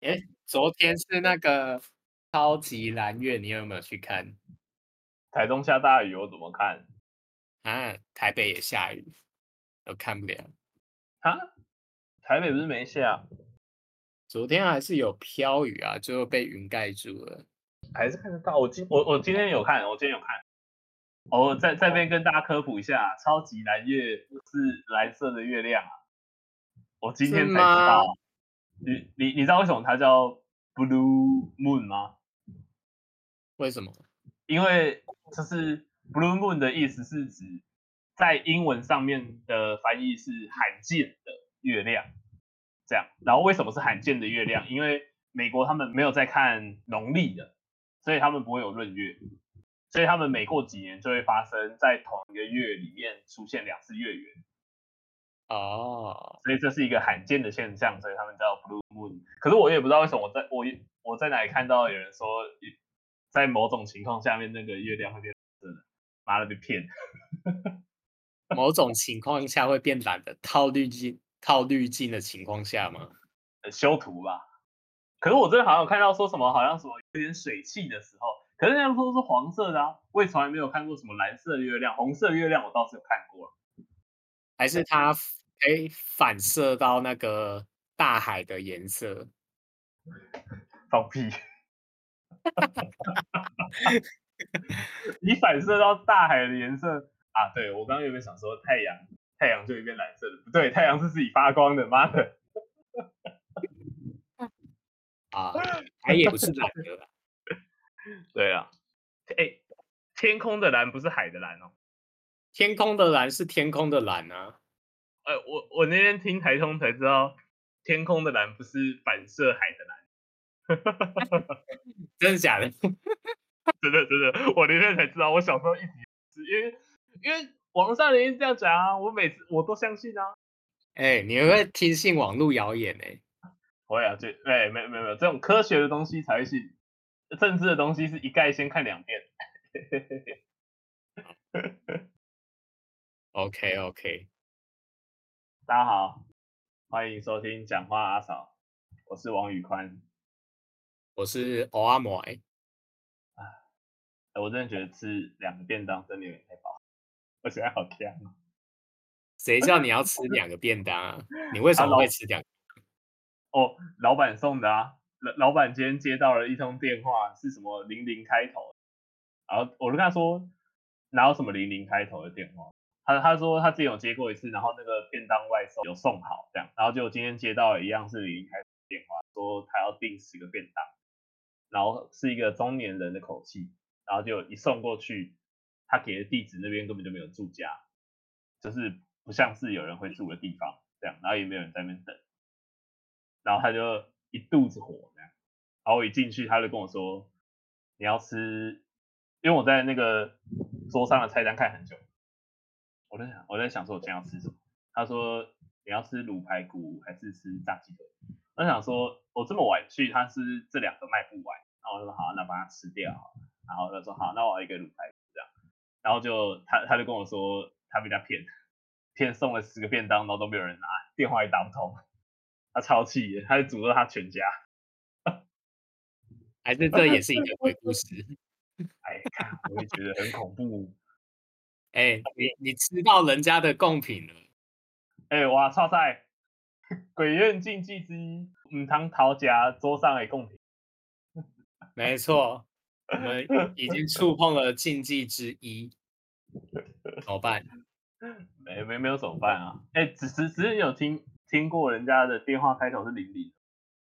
哎，昨天是那个超级蓝月，你有没有去看？台东下大雨，我怎么看？啊，台北也下雨，我看不了。啊？台北不是没下？昨天还是有飘雨啊，最后被云盖住了。还是看得到。我今我我今天有看，我今天有看。哦，在在这边跟大家科普一下，超级蓝月是蓝色的月亮啊。我今天才知道。你你你知道为什么它叫 Blue Moon 吗？为什么？因为就是 Blue Moon 的意思是指在英文上面的翻译是罕见的月亮，这样。然后为什么是罕见的月亮？因为美国他们没有在看农历的，所以他们不会有闰月，所以他们每过几年就会发生在同一个月里面出现两次月圆。哦，所以这是一个罕见的现象，所以他们叫 Blue Moon。可是我也不知道为什么我在我我在哪里看到有人说，在某种情况下面那个月亮会变蓝的，妈的被骗。某种情况下会变蓝的，套滤镜套滤镜的情况下吗？修图吧。可是我真的好像有看到说什么，好像什么有点水汽的时候，可是那样说是黄色的啊，我也从来没有看过什么蓝色的月亮，红色月亮我倒是有看过，还是它。可以反射到那个大海的颜色，放屁！你反射到大海的颜色啊？对，我刚刚有没有想说太阳，太阳就会变蓝色的？不对，太阳是自己发光的，妈的！啊，海也不是蓝的。对啊，哎，天空的蓝不是海的蓝哦，天空的蓝是天空的蓝啊。呃，我我那天听台通才知道，天空的蓝不是反射海的蓝，真的假的？真的真的，我那天才知道。我小时候一直因为因为网上人这样讲啊，我每次我都相信啊。哎、欸，你会不会听信网络谣言呢、欸？会啊，就哎，没有没有没有，这种科学的东西才会信，政治的东西是一概先看两遍。OK OK。大家好，欢迎收听讲话阿嫂，我是王宇宽，我是欧阿莫。哎，我真的觉得吃两个便当真的有点太饱，我现在好香。谁叫你要吃两个便当啊？你为什么会吃两个？哦，老板送的啊。老老板今天接到了一通电话，是什么零零开头，然后我就跟他说，哪有什么零零开头的电话？他他说他自己有接过一次，然后那个便当外送有送好这样，然后就今天接到一样是零零开电话，说他要订十个便当，然后是一个中年人的口气，然后就一送过去，他给的地址那边根本就没有住家，就是不像是有人会住的地方这样，然后也没有人在那边等，然后他就一肚子火这样，然后我一进去他就跟我说你要吃，因为我在那个桌上的菜单看很久。我在想，我在想说，我今天要吃什么？他说你要吃卤排骨还是吃炸鸡腿？我想说，我这么晚去，他是这两个卖不完，然后我就说好，那把它吃掉。然后他说好，那我要一个卤排骨这样。然后就他他就跟我说，他被他骗，骗送了十个便当，然后都没有人拿，电话也打不通。他超气，他就诅咒他全家。还是这也是一个鬼故事？哎，我也觉得很恐怖。哎、欸，你你吃到人家的贡品了？哎、欸，哇，超赛，鬼院禁忌之一，唔通逃家桌上的贡品。没错，我们已经触碰了禁忌之一，怎么办？没没没有怎么办啊？哎、欸，只是只是有听听过人家的电话开头是零零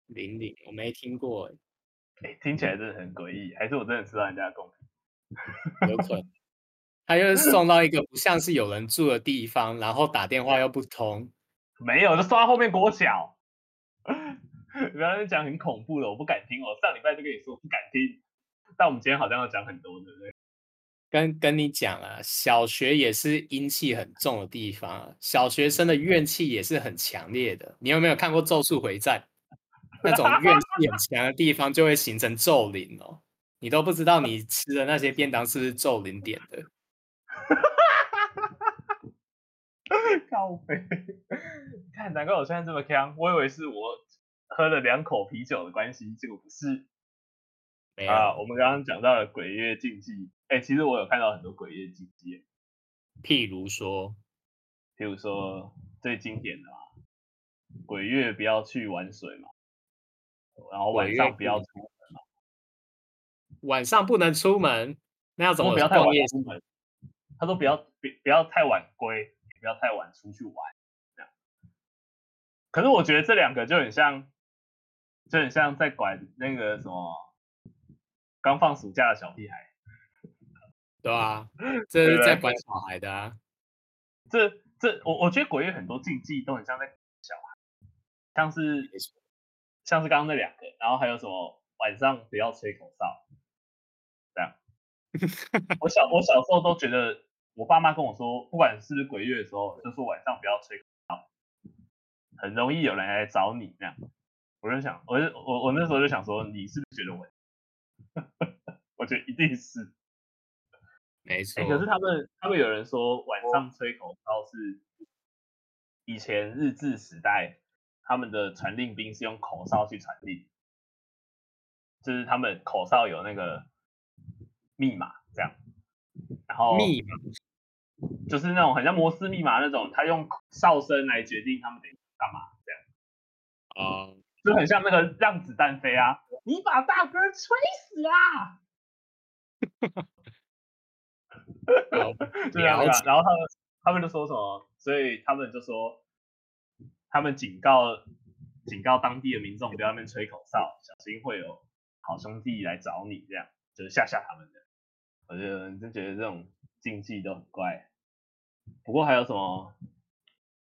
零零，我没听过。哎、欸，听起来真的很诡异，还是我真的吃到人家的贡品？有可能。他又送到一个不像是有人住的地方，然后打电话又不通，没有，就送到后面国小。不要讲很恐怖的，我不敢听。哦上礼拜就跟你说我不敢听，但我们今天好像要讲很多，对不对？跟跟你讲啊，小学也是阴气很重的地方，小学生的怨气也是很强烈的。你有没有看过《咒术回战》？那种怨气很强的地方就会形成咒灵哦。你都不知道你吃的那些便当是不是咒灵点的。靠北，看难怪我现在这么锵，我以为是我喝了两口啤酒的关系，结果不是。没有啊，我们刚刚讲到了鬼月禁忌，哎，其实我有看到很多鬼月禁忌，譬如说，譬如说最经典的嘛，鬼月不要去玩水嘛，然后晚上不要出门嘛，晚上不能出门，那要怎么不要太晚出门？他说不要不不要太晚归，也不要太晚出去玩，这样。可是我觉得这两个就很像，就很像在管那个什么。刚放暑假的小屁孩，对啊，这是在管小孩的啊。这这，我我觉得鬼月很多禁忌都很像在管小孩，像是像是刚刚那两个，然后还有什么晚上不要吹口哨，这样。我小我小时候都觉得，我爸妈跟我说，不管是不是鬼月的时候，就说晚上不要吹口哨，很容易有人来找你这样。我就想，我就我我那时候就想说，你是不是觉得我？我觉得一定是，没错、欸。可是他们，他们有人说晚上吹口哨是以前日治时代他们的传令兵是用口哨去传令，就是他们口哨有那个密码这样，然后密码就是那种很像摩斯密码那种，他用哨声来决定他们得干嘛这样。哦、uh。就很像那个让子弹飞啊！你把大哥吹死 啊！对啊，然后他们他们就说什么？所以他们就说，他们警告警告当地的民众不要那边吹口哨，小心会有好兄弟来找你，这样就是吓吓他们的。我就就觉得这种禁忌都很怪。不过还有什么？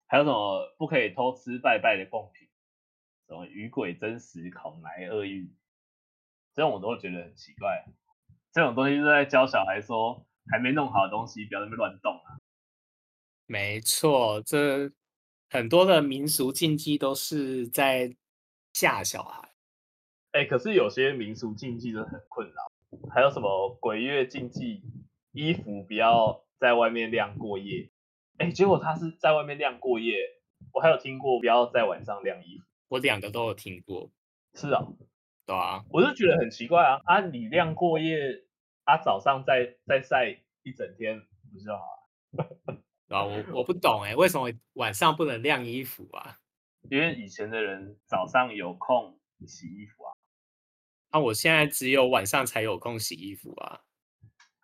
还有什么不可以偷吃拜拜的贡品？什么与鬼争食，恐来厄运，这种我都会觉得很奇怪。这种东西是在教小孩说，还没弄好的东西不要在那边乱动啊。没错，这很多的民俗禁忌都是在吓小孩。哎，可是有些民俗禁忌真的很困扰。还有什么鬼月禁忌，衣服不要在外面晾过夜。哎，结果他是在外面晾过夜。我还有听过不要在晚上晾衣服。我两个都有听过，是啊，对啊，我就觉得很奇怪啊，啊，你晾过夜，啊，早上再再晒一整天不就好了？啊，我我不懂哎，为什么晚上不能晾衣服啊？因为以前的人早上有空洗衣服啊，啊，我现在只有晚上才有空洗衣服啊。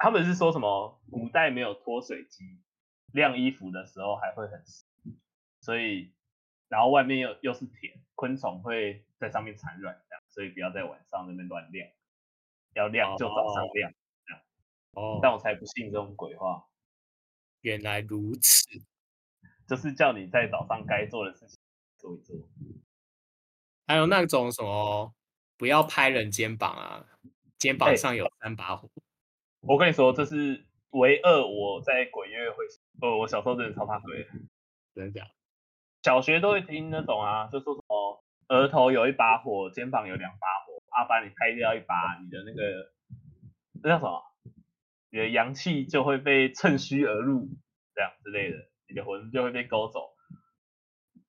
他们是说什么？古代没有脱水机，晾衣服的时候还会很湿，所以。然后外面又又是田，昆虫会在上面产卵，这样，所以不要在晚上那边乱晾，要晾就早上晾，这样。哦。但我才不信这种鬼话。原来如此，就是叫你在早上该做的事情做一做。还有那种什么，不要拍人肩膀啊，肩膀上有三把火。欸、我跟你说，这是唯二我在鬼月会，哦，我小时候真的超怕鬼，真的假的？小学都会听那种啊，就说什么额头有一把火，肩膀有两把火，啊，把你拍掉一把，你的那个那叫什么？你的阳气就会被趁虚而入，这样之类的，你的魂就会被勾走。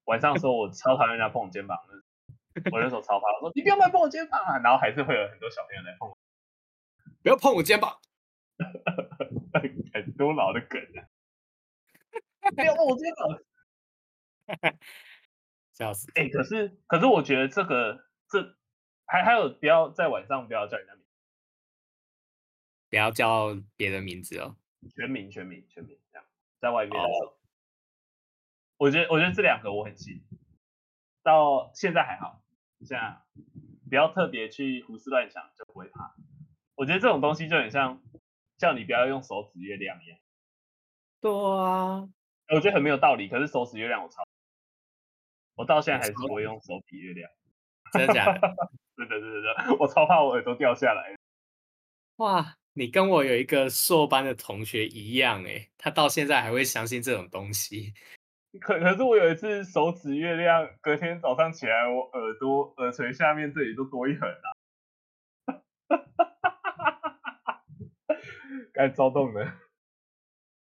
晚上的时候我超讨厌人家碰我肩膀，我那时候超怕，我说你不要来碰我肩膀啊，然后还是会有很多小朋友来碰我，不要碰我肩膀，很 多老的梗啊，不要碰我肩膀。笑死！哎、欸，可是可是，我觉得这个这还还有不要在晚上不要叫人家名字，不要叫别的名字哦。全名全名全名这样，在外面的时候，哦、我觉得我觉得这两个我很信，到现在还好，现在不要特别去胡思乱想就不会怕。我觉得这种东西就很像叫你不要用手指月亮一样。对啊。我觉得很没有道理，可是手指月亮我超，我到现在还是不会用手比月亮，真的假的？对对对对对，我超怕我耳朵掉下来。哇，你跟我有一个硕班的同学一样哎，他到现在还会相信这种东西。可可是我有一次手指月亮，隔天早上起来，我耳朵耳垂下面这里都多一横啊，该躁动了。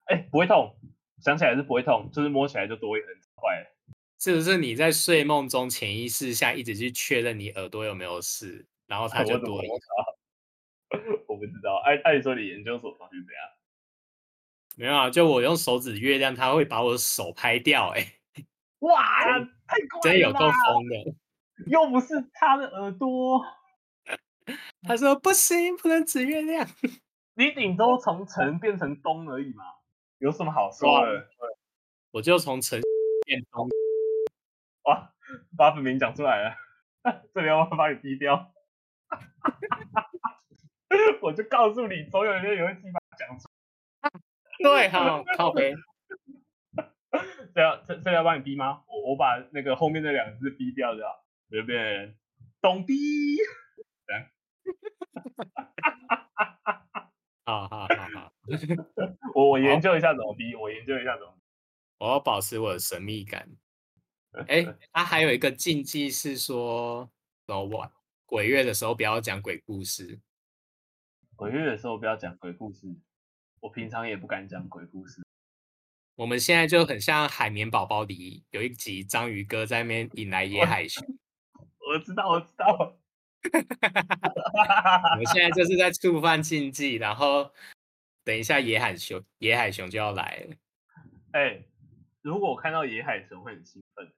哎，不会痛。想起来是不会痛，就是摸起来就多一横，坏了。是不是你在睡梦中潜意识下一直去确认你耳朵有没有事，然后它就多了一个？我不知道，按按理说你研究所是怎样？没有啊，就我用手指月亮，它会把我的手拍掉，欸，哎，哇，太快了，真有够疯的，又不是他的耳朵，他说不行，不能指月亮，你顶多从城变成东而已嘛，有什么好说的？我就从城变东。哇，把本名讲出来了，这里要不要把你逼掉？我就告诉你，总有一天有人把它讲出来。对，好，靠北。这要这这要帮你逼吗？我我把那个后面那两个字逼掉，就好，随便懂逼。来，好好好好，我我研究一下怎么逼，我研究一下怎么。我要保持我的神秘感。哎，他、啊、还有一个禁忌是说，老晚鬼月的时候不要讲鬼故事。鬼月的时候不要讲鬼故事，我平常也不敢讲鬼故事。我们现在就很像海绵宝宝里有一集章鱼哥在那边引来野海熊。我知道，我知道。我们现在就是在触犯禁忌，然后等一下野海熊，野海熊就要来了。哎，如果我看到野海熊会很兴奋。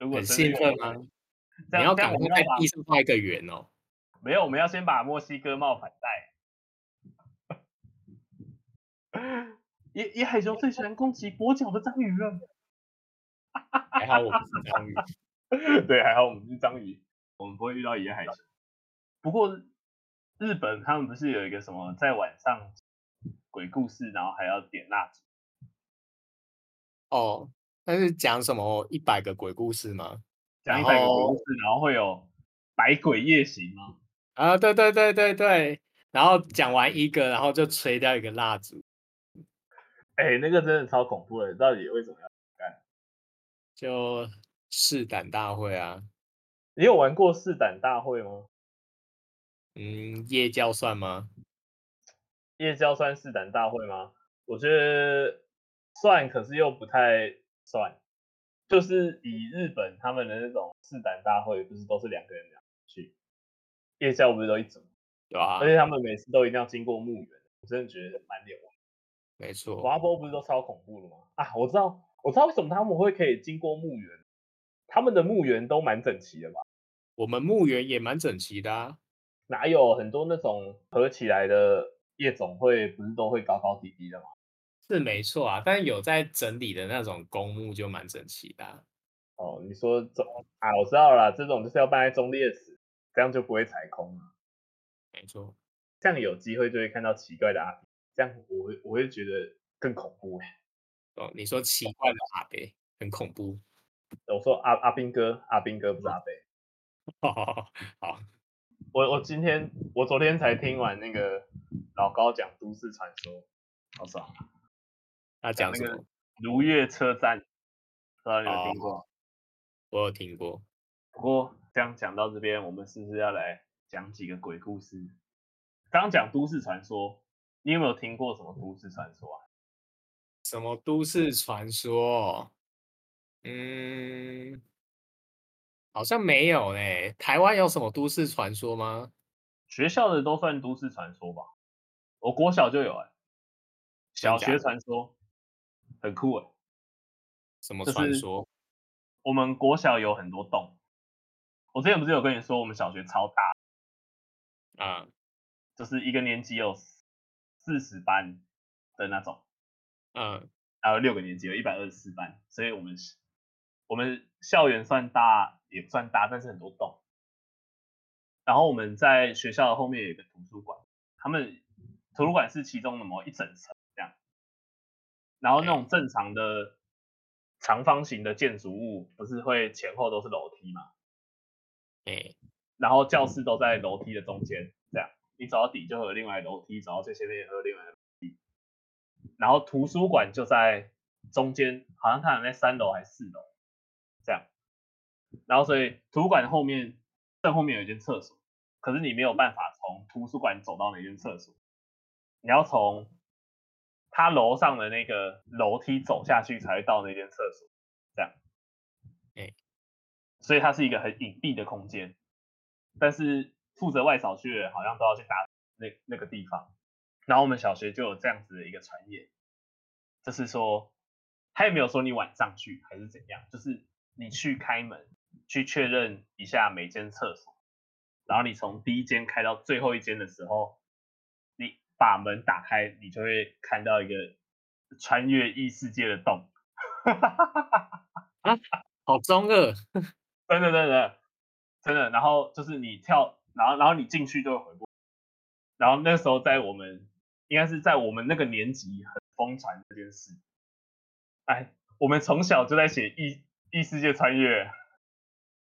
如果很兴奋吗？你要赶快在地上画一个圆哦。没有，我们要先把墨西哥帽反戴。野野海熊最喜欢攻击跛脚的章鱼了。还好我不是章鱼。对，还好我们是章鱼，我们不会遇到野海熊。不过日本他们不是有一个什么在晚上鬼故事，然后还要点蜡烛？哦。那是讲什么一百个鬼故事吗？讲一百个鬼故事，然后会有百鬼夜行吗？啊，对对对对对，然后讲完一个，然后就吹掉一个蜡烛。哎、欸，那个真的超恐怖的，到底为什么要干？就试胆大会啊！你有玩过四胆大会吗？嗯，夜教算吗？夜教算四胆大会吗？我觉得算，可是又不太。算，就是以日本他们的那种四胆大会，不是都是两个人两个去，夜校不是都一组，对啊，而且他们每次都一定要经过墓园，我真的觉得蛮牛。没错，滑坡不是都超恐怖的吗？啊，我知道，我知道为什么他们会可以经过墓园，他们的墓园都蛮整齐的吧？我们墓园也蛮整齐的啊，哪有很多那种合起来的夜总会，不是都会高高低低的吗？是没错啊，但有在整理的那种公墓就蛮整齐的啊。哦，你说中啊，我知道了，这种就是要办在中烈祠，这样就不会踩空了。没错，这样有机会就会看到奇怪的阿伯，这样我会我会觉得更恐怖。哦，你说奇怪的阿伯很恐怖？我说阿阿兵哥，阿兵哥不是阿贝。好，好，我我今天我昨天才听完那个老高讲都市传说，好爽。他讲什么？如月车站，不知道你有听过？哦，我有听过。不过这样讲到这边，我们是不是要来讲几个鬼故事？刚讲都市传说，你有没有听过什么都市传说啊？什么都市传说？嗯，好像没有呢。台湾有什么都市传说吗？学校的都算都市传说吧。我国小就有哎，小学传说。很酷诶，什么传说？我们国小有很多洞。我之前不是有跟你说，我们小学超大啊，就是一个年级有四十班的那种，嗯，还有六个年级有一百二十四班，所以我们我们校园算大也不算大，但是很多栋。然后我们在学校的后面有一个图书馆，他们图书馆是其中的某一整层这样。然后那种正常的长方形的建筑物，不是会前后都是楼梯吗？哎，然后教室都在楼梯的中间，这样你走到底就会有另外楼梯，走到最前面也会有另外的楼梯。然后图书馆就在中间，好像它有在三楼还是四楼，这样。然后所以图书馆后面正后面有一间厕所，可是你没有办法从图书馆走到那间厕所，你要从。他楼上的那个楼梯走下去才会到那间厕所，这样。哎，所以它是一个很隐蔽的空间，但是负责外扫区的人好像都要去打那那个地方，然后我们小学就有这样子的一个传言，就是说他也没有说你晚上去还是怎样，就是你去开门去确认一下每间厕所，然后你从第一间开到最后一间的时候，你把门打开，你就会看到一个穿越异世界的洞。啊，好中二！真的，真的，真的。然后就是你跳，然后然后你进去就会回过。然后那时候在我们，应该是在我们那个年级很疯传这件事。哎，我们从小就在写异异世界穿越。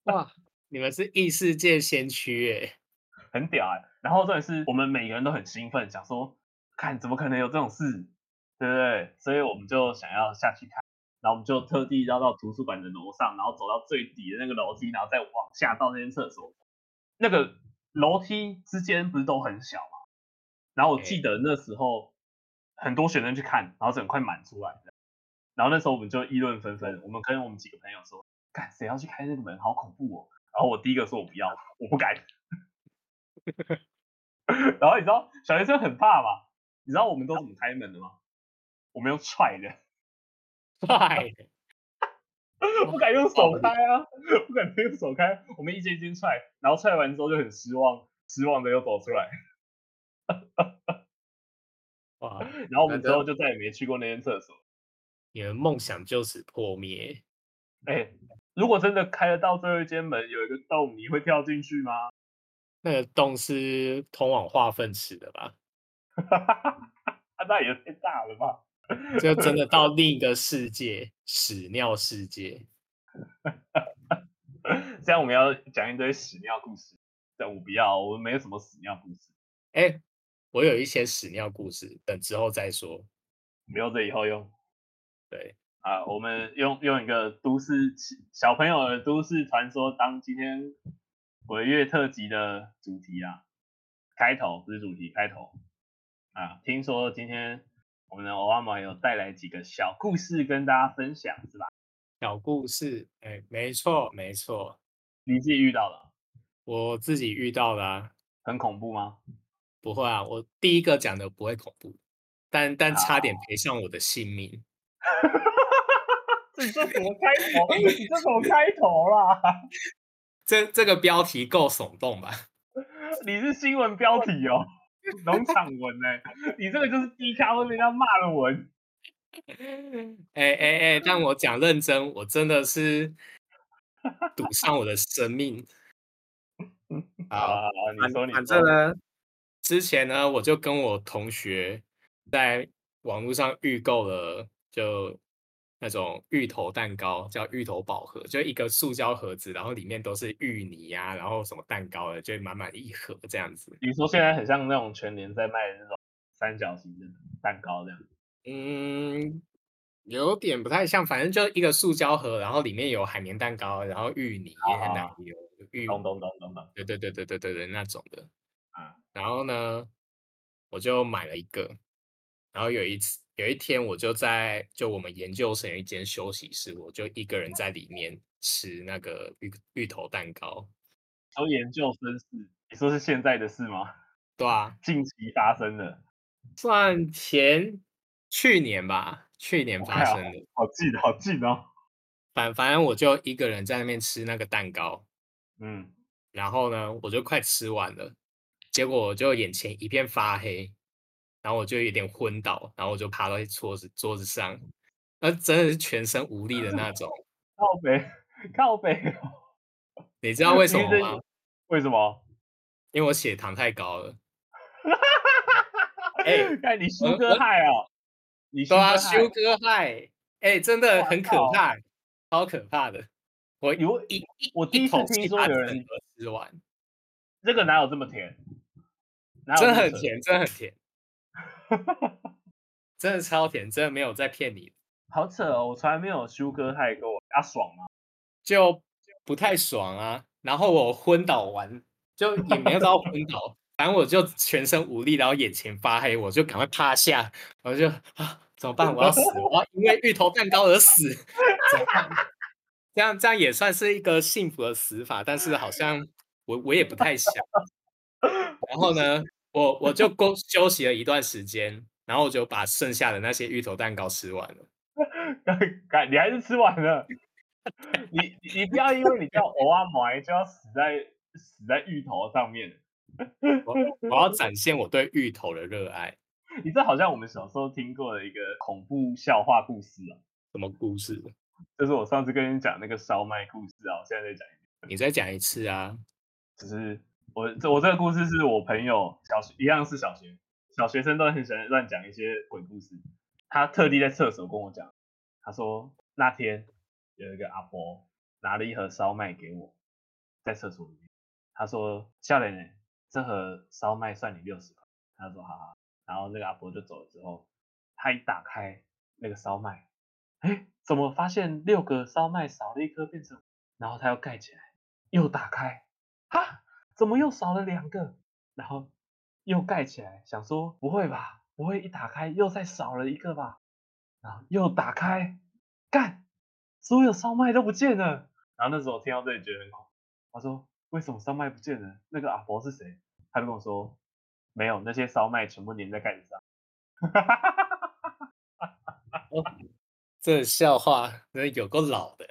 哇，你们是异世界先驱哎，很屌哎。然后重点是我们每个人都很兴奋，想说，看怎么可能有这种事，对不对？所以我们就想要下去看。然后我们就特地绕到图书馆的楼上，然后走到最底的那个楼梯，然后再往下到那间厕所。那个楼梯之间不是都很小吗？然后我记得那时候很多学生去看，然后整块满出来的。然后那时候我们就议论纷纷，我们跟我们几个朋友说：“看谁要去开那个门，好恐怖哦！”然后我第一个说：“我不要，我不敢。”然后你知道小学生很怕嘛？你知道我们都怎么开门的吗？我们用踹的。踹，不敢用手开啊！不敢用手开，我们一间一间踹，然后踹完之后就很失望，失望的又走出来。哇！然后我们之后就再也没去过那间厕所。你的梦想就此破灭。哎、欸，如果真的开得到最后一间门，有一个洞，你会跳进去吗？那个洞是通往化粪池的吧？那也太大了吧！就真的到 另一个世界，屎尿世界。这样我们要讲一堆屎尿故事，但我不要，我们没有什么屎尿故事。哎、欸，我有一些屎尿故事，等之后再说。留着以后用。对啊，我们用用一个都市小朋友的都市传说当今天鬼月特辑的主题啊，开头不是主题，开头啊，听说今天。我们的欧阿玛有带来几个小故事跟大家分享，是吧？小故事，哎，没错，没错。你自己遇到了？我自己遇到了啊。很恐怖吗？不会啊，我第一个讲的不会恐怖，但但差点赔上我的性命。你这怎么开头？你这怎么开头啦？这这个标题够耸动吧？你是新闻标题哦。农场文呢、欸？你这个就是低咖会被人家骂的文。哎哎哎！但我讲认真，我真的是赌上我的生命。好，你说你说反正呢，之前呢，我就跟我同学在网络上预购了，就。那种芋头蛋糕叫芋头宝盒，就一个塑胶盒子，然后里面都是芋泥呀、啊，然后什么蛋糕的，就满满一盒这样子。比如说现在很像那种全年在卖的那种三角形的蛋糕这样？嗯，有点不太像，反正就一个塑胶盒，然后里面有海绵蛋糕，然后芋泥，然后有芋，咚咚咚咚咚，对对对对对对对那种的。啊，然后呢，我就买了一个，然后有一次。有一天，我就在就我们研究生一间休息室，我就一个人在里面吃那个芋芋头蛋糕。说研究生事，你说是现在的事吗？对啊，近期发生的，算前去年吧，去年发生的。好近，好近哦。反反正我就一个人在那边吃那个蛋糕，嗯，然后呢，我就快吃完了，结果我就眼前一片发黑。然后我就有点昏倒，然后我就爬到桌子桌子上，那真的是全身无力的那种。靠北，靠北。你知道为什么吗？为什么？因为我血糖太高了。哎、欸，看你修哥害哦！你对啊，修哥害。哎，真的很可怕，超可怕的。我有一我第一次听说有人吃完，这个哪有这么甜？真的很甜，真的很甜。真的超甜，真的没有在骗你。好扯哦，我从来没有 sugar high 过，啊爽吗？就不太爽啊。然后我昏倒完，就也没有到昏倒，反正我就全身无力，然后眼前发黑，我就赶快趴下，我就啊怎么办？我要死，我要因为芋头蛋糕而死，怎么办？这样这样也算是一个幸福的死法，但是好像我我也不太想。然后呢，我我就休休息了一段时间，然后我就把剩下的那些芋头蛋糕吃完了。你还是吃完了？你你不要因为你叫偶啊买就要死在死在芋头上面。我我要展现我对芋头的热爱。你这好像我们小时候听过的一个恐怖笑话故事啊？什么故事？就是我上次跟你讲那个烧麦故事啊，我现在再讲一遍。你再讲一次啊？只是我这我这个故事是我朋友小学一样是小学小学生都很喜欢乱讲一些鬼故事。他特地在厕所跟我讲，他说那天有一个阿婆拿了一盒烧麦给我，在厕所里面。他说：“少年呢，这盒烧麦算你六十块。”他说：“好好。”然后那个阿婆就走了之后，他一打开那个烧麦，哎，怎么发现六个烧麦少了一颗变成？然后他又盖起来，又打开，哈，怎么又少了两个？然后又盖起来，想说不会吧，不会一打开又再少了一个吧？然后又打开，干，所有烧麦都不见了。然后那时候我听到这里觉得很恐怖，他说为什么烧麦不见了？那个阿伯是谁？他就跟我说。没有，那些烧麦全部粘在盖子上。哦，这笑话真的有够老的。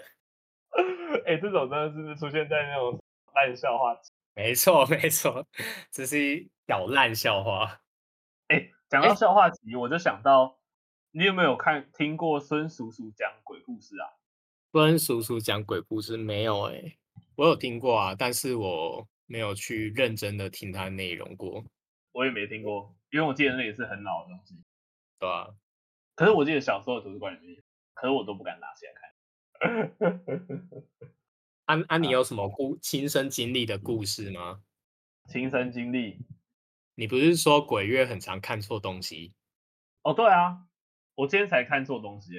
哎，这种真的是出现在那种烂笑话。没错，没错，这是一小烂笑话。哎，讲到笑话集，我就想到，你有没有看听过孙叔叔讲鬼故事啊？孙叔叔讲鬼故事没有？哎，我有听过啊，但是我没有去认真的听他的内容过。我也没听过，因为我记得那也是很老的东西，对啊。可是我记得小时候的图书馆里面，可是我都不敢拿起来看。啊啊！你有什么故亲身经历的故事吗？亲身经历？你不是说鬼月很常看错东西？哦，对啊，我今天才看错东西，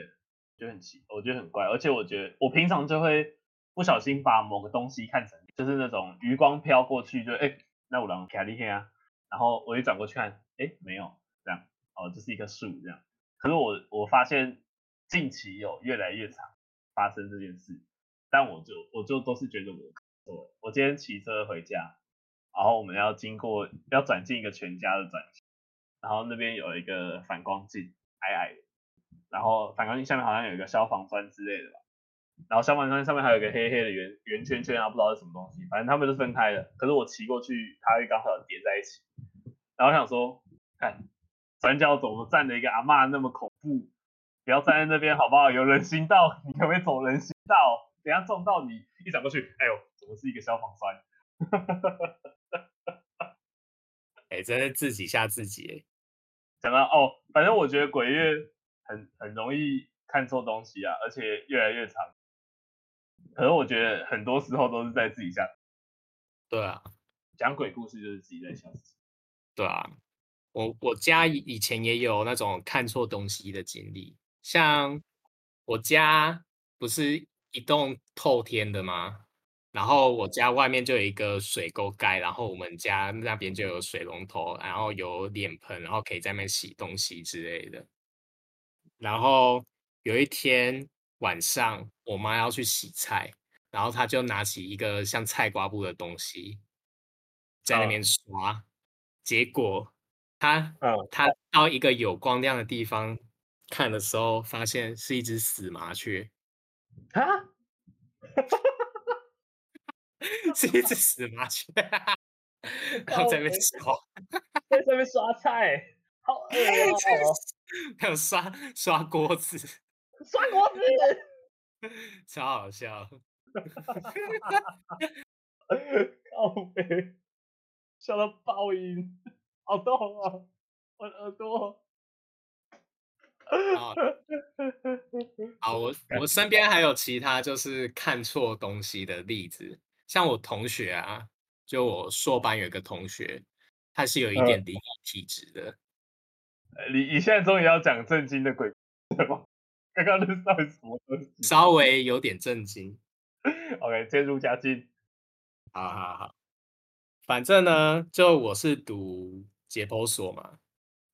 就很奇，我觉得很怪，而且我觉得我平常就会不小心把某个东西看成就是那种余光飘过去就，就哎，那我让卡利天啊。然后我一转过去看，哎，没有这样，哦，这是一棵树这样。可是我我发现近期有越来越常发生这件事，但我就我就都是觉得我错。我今天骑车回家，然后我们要经过要转进一个全家的转向，然后那边有一个反光镜，矮矮的，然后反光镜下面好像有一个消防栓之类的吧。然后消防栓上面还有一个黑黑的圆圆圈圈啊，不知道是什么东西，反正他们是分开的。可是我骑过去，它会刚好叠在一起。然后想说，看转角怎么站着一个阿嬷那么恐怖，不要站在那边好不好？有人行道，你可不可以走人行道？等下撞到你，一转过去，哎呦，怎么是一个消防栓？哎，真是自己吓自己。讲到哦，反正我觉得鬼月很很容易看错东西啊，而且越来越长。可是我觉得很多时候都是在自己吓。对啊，讲鬼故事就是自己在吓自己。对啊，我我家以前也有那种看错东西的经历，像我家不是一栋透天的吗？然后我家外面就有一个水沟盖，然后我们家那边就有水龙头，然后有脸盆，然后可以在那边洗东西之类的。然后有一天。晚上我妈要去洗菜，然后她就拿起一个像菜瓜布的东西在那边刷，哦、结果她、哦、她到一个有光亮的地方看的时候，发现是一只死麻雀啊，是一只死麻雀，然后在那边刷，在上面刷菜，好 恶心哦，还有刷刷锅子。刷锅子，超好笑，靠北，笑到爆音，好痛啊！我的耳朵。好，好，我我身边还有其他就是看错东西的例子，像我同学啊，就我硕班有一个同学，他是有一点灵异体质的。你你现在终于要讲正经的鬼故事吗？刚刚那到底什么东西？稍微有点震惊。OK，渐入佳境。好好好，反正呢，就我是读解剖所嘛，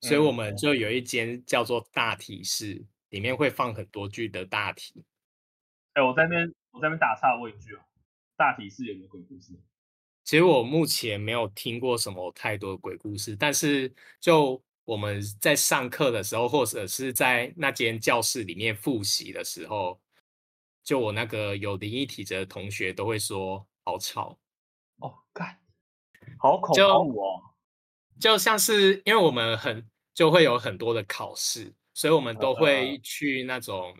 所以我们就有一间叫做大体室，里面会放很多具的大体。哎、欸，我在那边，我这边打岔问一句哦，大体室有没有鬼故事？其实我目前没有听过什么太多的鬼故事，但是就我们在上课的时候，或者是在那间教室里面复习的时候，就我那个有灵异体质的同学都会说好吵哦，干，好恐怖哦就，像是因为我们很就会有很多的考试，所以我们都会去那种，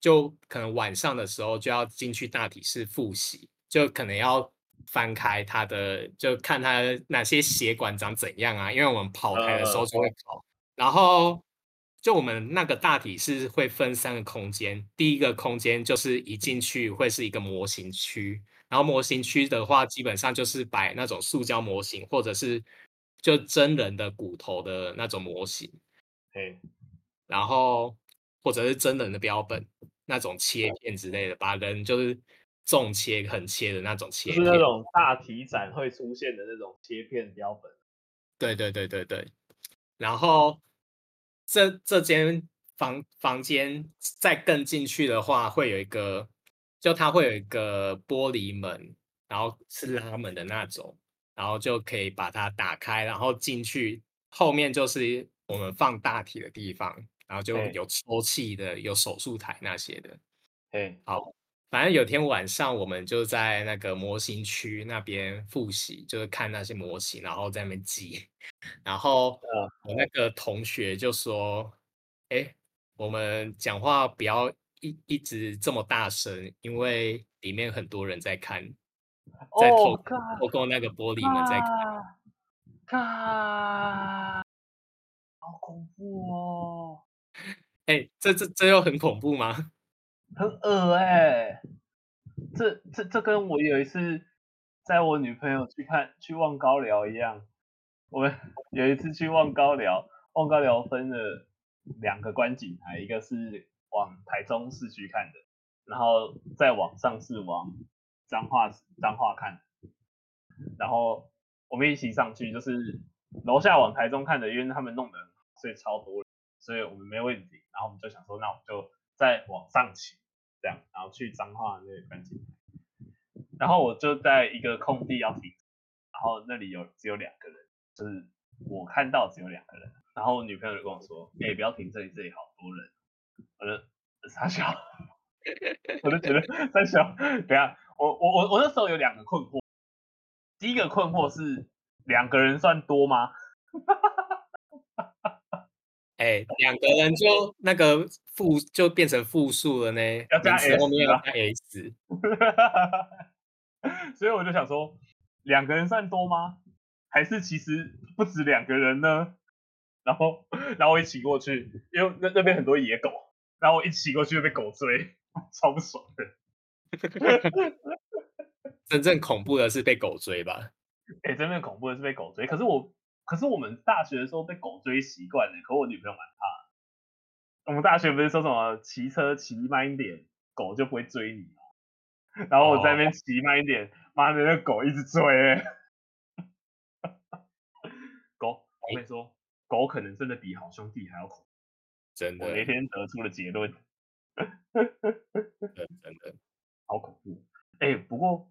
就可能晚上的时候就要进去大体室复习，就可能要。翻开他的，就看他哪些血管长怎样啊？因为我们跑台的时候就会跑。然后就我们那个大体是会分三个空间，第一个空间就是一进去会是一个模型区，然后模型区的话基本上就是摆那种塑胶模型，或者是就真人的骨头的那种模型，对，然后或者是真人的标本那种切片之类的，把人就是。重切横切的那种切片，就是那种大体展会出现的那种切片标本。对对对对对。然后这这间房房间再更进去的话，会有一个，就它会有一个玻璃门，然后是拉门的那种，然后就可以把它打开，然后进去，后面就是我们放大体的地方，然后就有抽气的，有手术台那些的。嗯，好。反正有天晚上，我们就在那个模型区那边复习，就是看那些模型，然后在那边记。然后我那个同学就说：“哎，我们讲话不要一一直这么大声，因为里面很多人在看，在透透过那个玻璃门在看。”啊！好恐怖哦！哎，这这这又很恐怖吗？很恶哎、欸，这这这跟我有一次在我女朋友去看去望高寮一样。我们有一次去望高寮，望高寮分了两个观景台，一个是往台中市区看的，然后再往上是往彰化彰化看。然后我们一起上去，就是楼下往台中看的，因为他们弄的所以超多人，所以我们没问题。然后我们就想说，那我们就。再往上骑，这样，然后去彰化那个观景台，然后我就在一个空地要停，然后那里有只有两个人，就是我看到只有两个人，然后我女朋友就跟我说，哎、不要停这里，这里好多人，我就傻笑，我就觉得 傻笑，等下，我我我我那时候有两个困惑，第一个困惑是两个人算多吗？哎，两个人就那个复就变成复数了呢，要加 S，后面要加 S。所以我就想说，两个人算多吗？还是其实不止两个人呢？然后，然后我一骑过去，因为那那边很多野狗，然后我一骑过去就被狗追，超不爽的。真正恐怖的是被狗追吧？哎，真正恐怖的是被狗追，可是我。可是我们大学的时候被狗追习惯了，可我女朋友蛮怕。我们大学不是说什么骑车骑慢一点，狗就不会追你吗？然后我在那边骑慢一点，妈、oh. 的，那狗一直追。狗，我跟你说，狗可能真的比好兄弟还要恐怖。真的，我那天得出了结论。真的，好恐怖。哎、欸，不过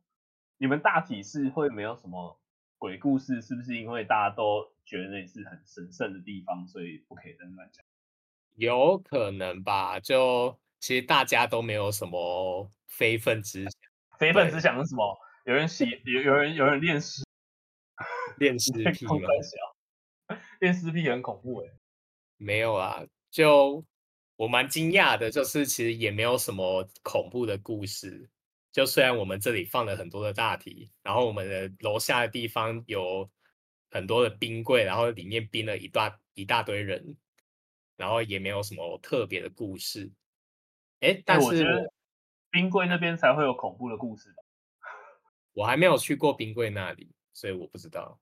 你们大体是会没有什么？鬼故事是不是因为大家都觉得那里是很神圣的地方，所以不可以在那乱讲？有可能吧，就其实大家都没有什么非分之想。非分之想是什么？有人洗，有有人有人练尸，练尸癖吗？练尸癖很恐怖哎。没有啊，就我蛮惊讶的，就是其实也没有什么恐怖的故事。就虽然我们这里放了很多的大题，然后我们的楼下的地方有很多的冰柜，然后里面冰了一大一大堆人，然后也没有什么特别的故事。哎，但是、冰柜那边才会有恐怖的故事吧？我还没有去过冰柜那里，所以我不知道。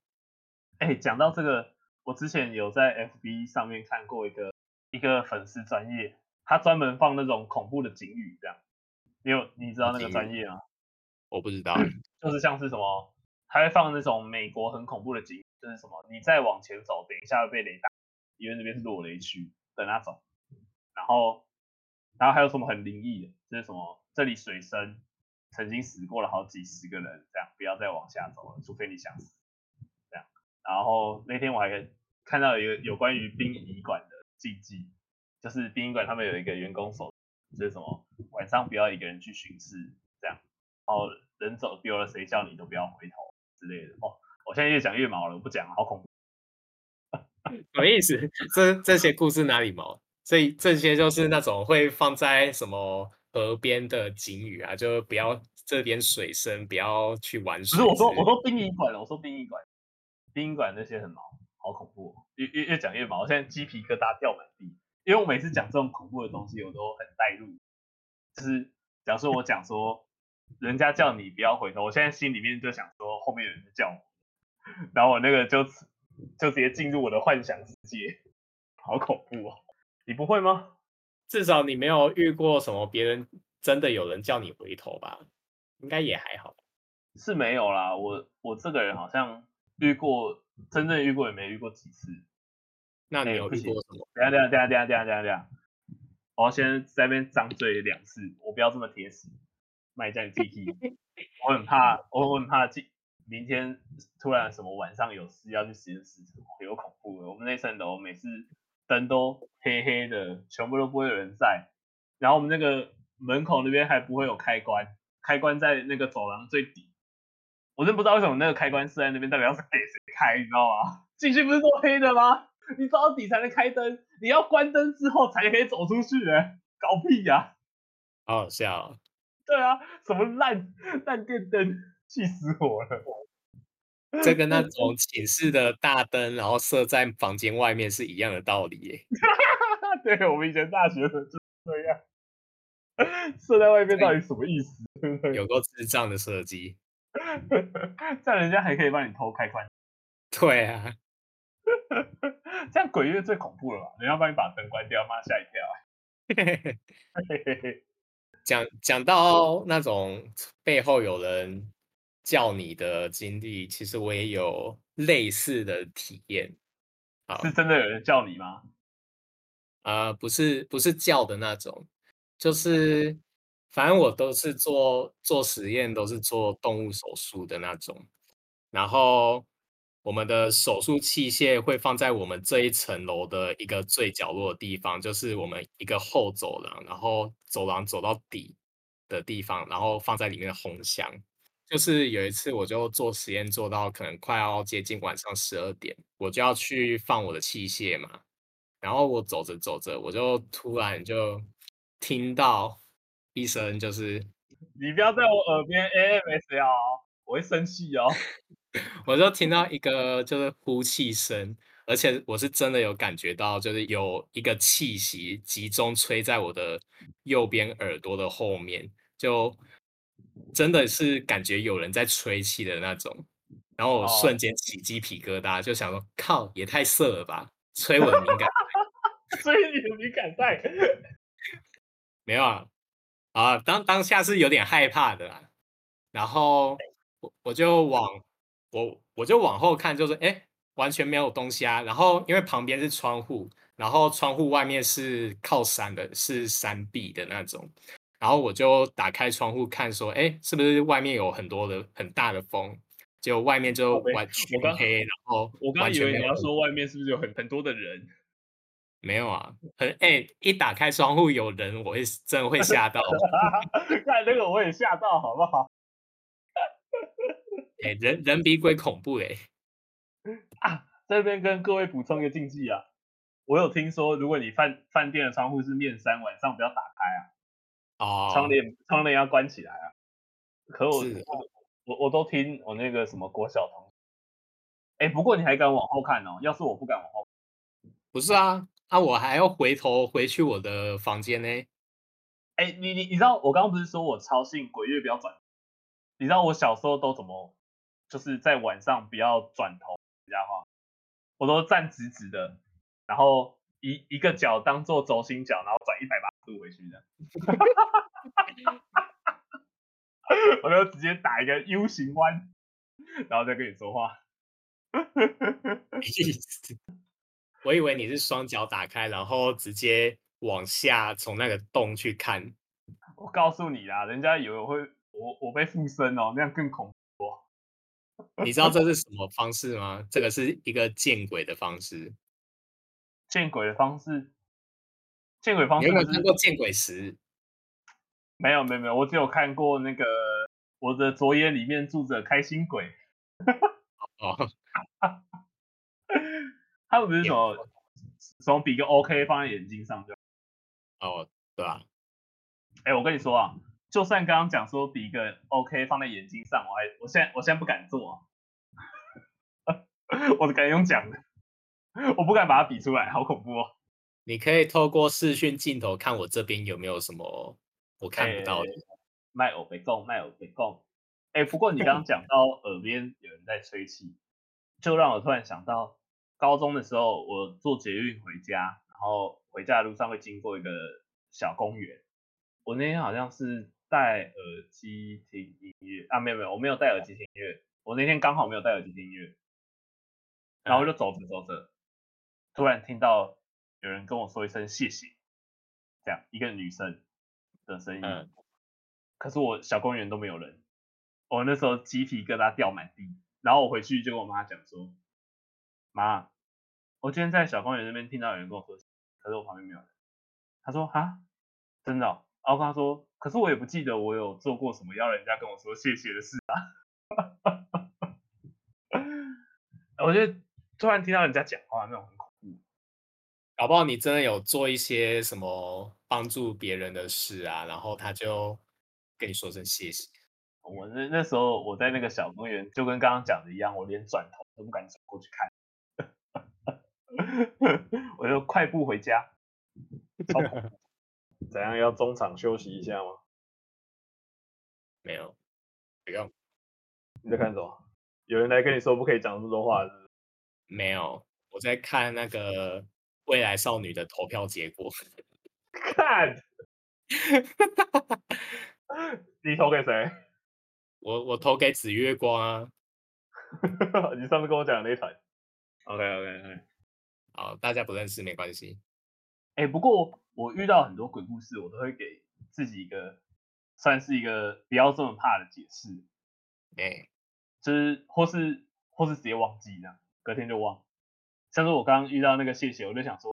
哎，讲到这个，我之前有在 FB 上面看过一个一个粉丝专业，他专门放那种恐怖的警语，这样。你有你知道那个专业吗？我不知道，就是像是什么，他会放那种美国很恐怖的警，就是什么，你再往前走，等一下会被雷打，因为那边是落雷区的那种。然后，然后还有什么很灵异的，就是什么这里水深，曾经死过了好几十个人，这样不要再往下走了，除非你想死。这样，然后那天我还看到一个有关于殡仪馆的禁忌，就是殡仪馆他们有一个员工守，就是什么晚上不要一个人去巡视，这样，然后人走丢了谁叫你都不要回头之类的。哦，我现在越讲越毛了，我不讲了，好恐怖。什么意思？这这些故事哪里毛？所以这些就是那种会放在什么？河边的警语啊，就不要这边水深，不要去玩水。不是我说，我说殡仪馆了，我说殡仪馆，殡仪馆那些很毛，好恐怖哦，越越越讲越毛，我现在鸡皮疙瘩掉满地。因为我每次讲这种恐怖的东西，我都很带入。就是假如说我讲说，人家叫你不要回头，我现在心里面就想说，后面有人在叫我，然后我那个就就直接进入我的幻想世界，好恐怖哦。你不会吗？至少你没有遇过什么别人真的有人叫你回头吧？应该也还好。是没有啦，我我这个人好像遇过，真正遇过也没遇过几次。那你有遇过什么？等下等下等下等下等下等下等下，我要先在那边张嘴两次，我不要这么铁死，卖家你自己。我很怕，我我很怕今明天突然什么晚上有事要去实验室，有恐怖的。我们那层楼每次。灯都黑黑的，全部都不会有人在。然后我们那个门口那边还不会有开关，开关在那个走廊最底。我真不知道为什么那个开关是在那边，到底要是给谁开，你知道吗？进去不是都黑的吗？你走到底才能开灯，你要关灯之后才可以走出去，哎，搞屁呀！好好笑。对啊，什么烂烂电灯，气死我了。这跟那种寝室的大灯，然后设在房间外面是一样的道理耶。对，我们以前大学的就是这样，设在外面到底什么意思？有够智障的设计。这样人家还可以帮你偷开关。对啊，这样鬼月最恐怖了吧？人家帮你把灯关掉，妈吓一跳。讲讲到那种背后有人。叫你的经历，其实我也有类似的体验。是真的有人叫你吗？啊、呃，不是，不是叫的那种，就是反正我都是做做实验，都是做动物手术的那种。然后我们的手术器械会放在我们这一层楼的一个最角落的地方，就是我们一个后走廊，然后走廊走到底的地方，然后放在里面的红箱。就是有一次，我就做实验做到可能快要接近晚上十二点，我就要去放我的器械嘛。然后我走着走着，我就突然就听到一声，就是你不要在我耳边 AMSL，我会生气哦。我就听到一个就是呼气声，而且我是真的有感觉到，就是有一个气息集中吹在我的右边耳朵的后面，就。真的是感觉有人在吹气的那种，然后我瞬间起鸡皮疙瘩，就想说靠，也太色了吧，吹我的敏感带，吹你的敏感带，没有啊，啊，当当下是有点害怕的啦，然后我我就往我我就往后看，就是哎，完全没有东西啊，然后因为旁边是窗户，然后窗户外面是靠山的，是山壁的那种。然后我就打开窗户看，说：“哎，是不是外面有很多的很大的风？结果外面就完全黑，然后我刚以为你要说外面是不是有很很多的人？没有啊，很哎，一打开窗户有人，我会真的会吓到。看那个我也吓到，好不好？哎，人人比鬼恐怖哎！啊，在这边跟各位补充一个禁忌啊，我有听说，如果你饭饭店的窗户是面山，晚上不要打开啊。”哦，窗帘窗帘要关起来啊！可我我我我都听我那个什么国小同学，哎，不过你还敢往后看哦？要是我不敢往后，不是啊，啊，我还要回头回去我的房间呢。哎，你你你知道我刚刚不是说我超信鬼月不要转？你知道我小时候都怎么，就是在晚上不要转头，人家话，我都站直直的，然后一一个脚当做轴心脚，然后转一百八。十度回去的，我就直接打一个 U 型弯，然后再跟你说话。我以为你是双脚打开，然后直接往下从那个洞去看。我告诉你啦，人家以为我会我我被附身哦，那样更恐怖。你知道这是什么方式吗？这个是一个见鬼的方式。见鬼的方式？见鬼方式？你有没有看过见鬼时？没有没有没有，我只有看过那个我的左眼里面住着开心鬼。哦，他们不是什么什么比个 OK 放在眼睛上就？哦，对啊。哎，我跟你说啊，就算刚刚讲说比一个 OK 放在眼睛上，我还我现在我现在不敢做，我是敢用讲的，我不敢把它比出来，好恐怖哦。你可以透过视讯镜头看我这边有没有什么我看不到的。卖欧北贡，卖欧北贡。哎，不过你刚刚讲到耳边有人在吹气，就让我突然想到，高中的时候我坐捷运回家，然后回家的路上会经过一个小公园。我那天好像是戴耳机听音乐啊，没有没有，我没有戴耳机听音乐。我那天刚好没有戴耳机听音乐，然后就走着走着，突然听到有人跟我说一声谢谢，这样一个女生的声音。嗯。可是我小公园都没有人，我那时候鸡皮疙瘩掉满地。然后我回去就跟我妈讲说：“妈，我今天在小公园那边听到有人跟我说可是我旁边没有人。”他说：“哈，真的哦？”然后跟他说，可是我也不记得我有做过什么要人家跟我说谢谢的事啊。我觉得突然听到人家讲话那种很恐怖，搞不好你真的有做一些什么帮助别人的事啊，然后他就跟你说声谢谢。我那那时候我在那个小公园，就跟刚刚讲的一样，我连转头都不敢转过去看，我就快步回家。怎样要中场休息一下吗？没有，不用。你在看什么？有人来跟你说不可以讲这么多话是？没有，我在看那个未来少女的投票结果。看，你投给谁？我我投给紫月光啊。你上次跟我讲的那一台。OK OK OK。好，大家不认识没关系。哎、欸，不过。我遇到很多鬼故事，我都会给自己一个算是一个不要这么怕的解释，哎，就是或是或是直接忘记这样，隔天就忘。像是我刚刚遇到那个谢谢，我就想说，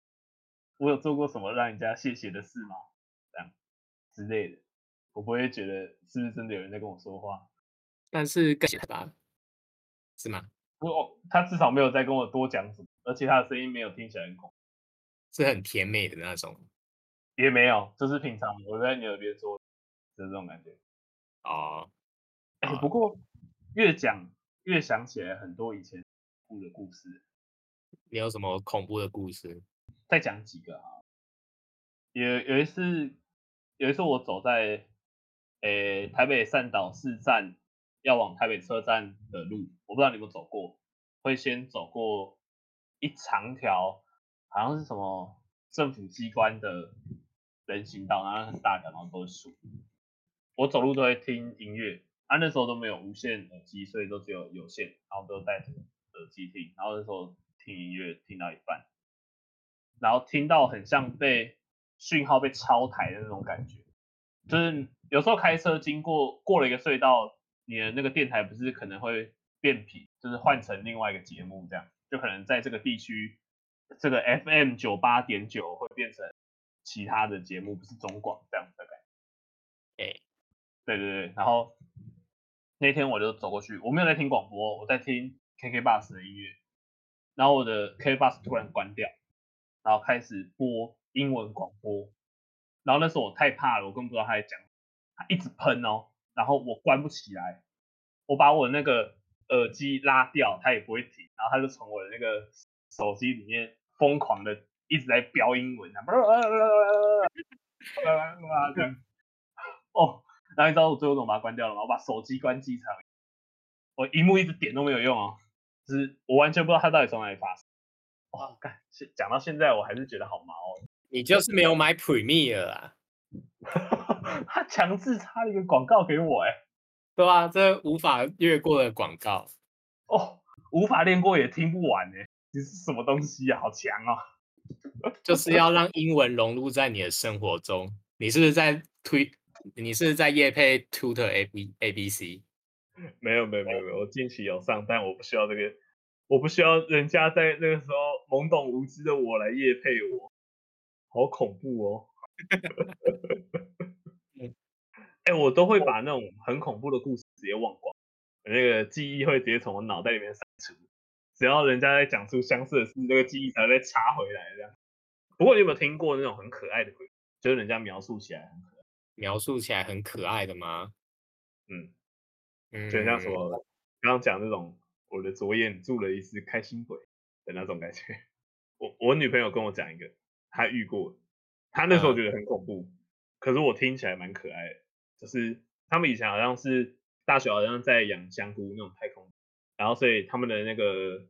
我有做过什么让人家谢谢的事吗？这样之类的，我不会觉得是不是真的有人在跟我说话，但是更谢吧，是吗？我他至少没有再跟我多讲什么，而且他的声音没有听起来很恐怖，是很甜美的那种。也没有，就是平常我在你耳边说，就是这种感觉。哦，哎，不过越讲越想起来很多以前恐怖的故事。你有什么恐怖的故事？再讲几个啊。有有一次，有一次我走在，诶台北善导市站要往台北车站的路，我不知道你有没有走过，会先走过一长条，好像是什么政府机关的。人行道，然后很大条，然后都是树。我走路都会听音乐，啊，那时候都没有无线耳机，所以都只有有线，然后都戴着耳机听。然后那时候听音乐听到一半，然后听到很像被讯号被超台的那种感觉，就是有时候开车经过过了一个隧道，你的那个电台不是可能会变频，就是换成另外一个节目这样，就可能在这个地区，这个 FM 九八点九会变成。其他的节目不是中广这样子的感觉，哎，对对对，然后那天我就走过去，我没有在听广播，我在听 KK Bus 的音乐，然后我的 KK Bus 突然关掉，然后开始播英文广播，然后那时候我太怕了，我根本不知道他在讲，他一直喷哦，然后我关不起来，我把我那个耳机拉掉，他也不会停，然后他就从我的那个手机里面疯狂的。一直在飙英文啊，这样哦，然后你知道我最后怎么把它关掉了吗？我把手机关机才，我萤幕一直点都没有用哦，就是我完全不知道它到底从哪里发生。哇，干，讲到现在我还是觉得好毛哦。你就是没有买 Premiere 啊？他强制插了一个广告给我，哎，对啊，这无法越过的广告。哦，无法练过也听不完哎，你是什么东西啊？好强哦！就是要让英文融入在你的生活中。你是不是在推你是在夜配 Tutor A B A B C？没有没有没有没有，我近期有上，但我不需要这个，我不需要人家在那个时候懵懂无知的我来夜配我，好恐怖哦！哎、欸，我都会把那种很恐怖的故事直接忘光，那个记忆会直接从我脑袋里面删除。只要人家在讲出相似的事，那个记忆才会再插回来这样。不过你有没有听过那种很可爱的鬼，就是人家描述起来很可爱，描述起来很可爱的吗？嗯。就像什么刚刚讲那种，我的左眼住了一只开心鬼的那种感觉。我我女朋友跟我讲一个，她遇过，她那时候觉得很恐怖，嗯、可是我听起来蛮可爱的。就是他们以前好像是大学好像在养香菇那种太空，然后所以他们的那个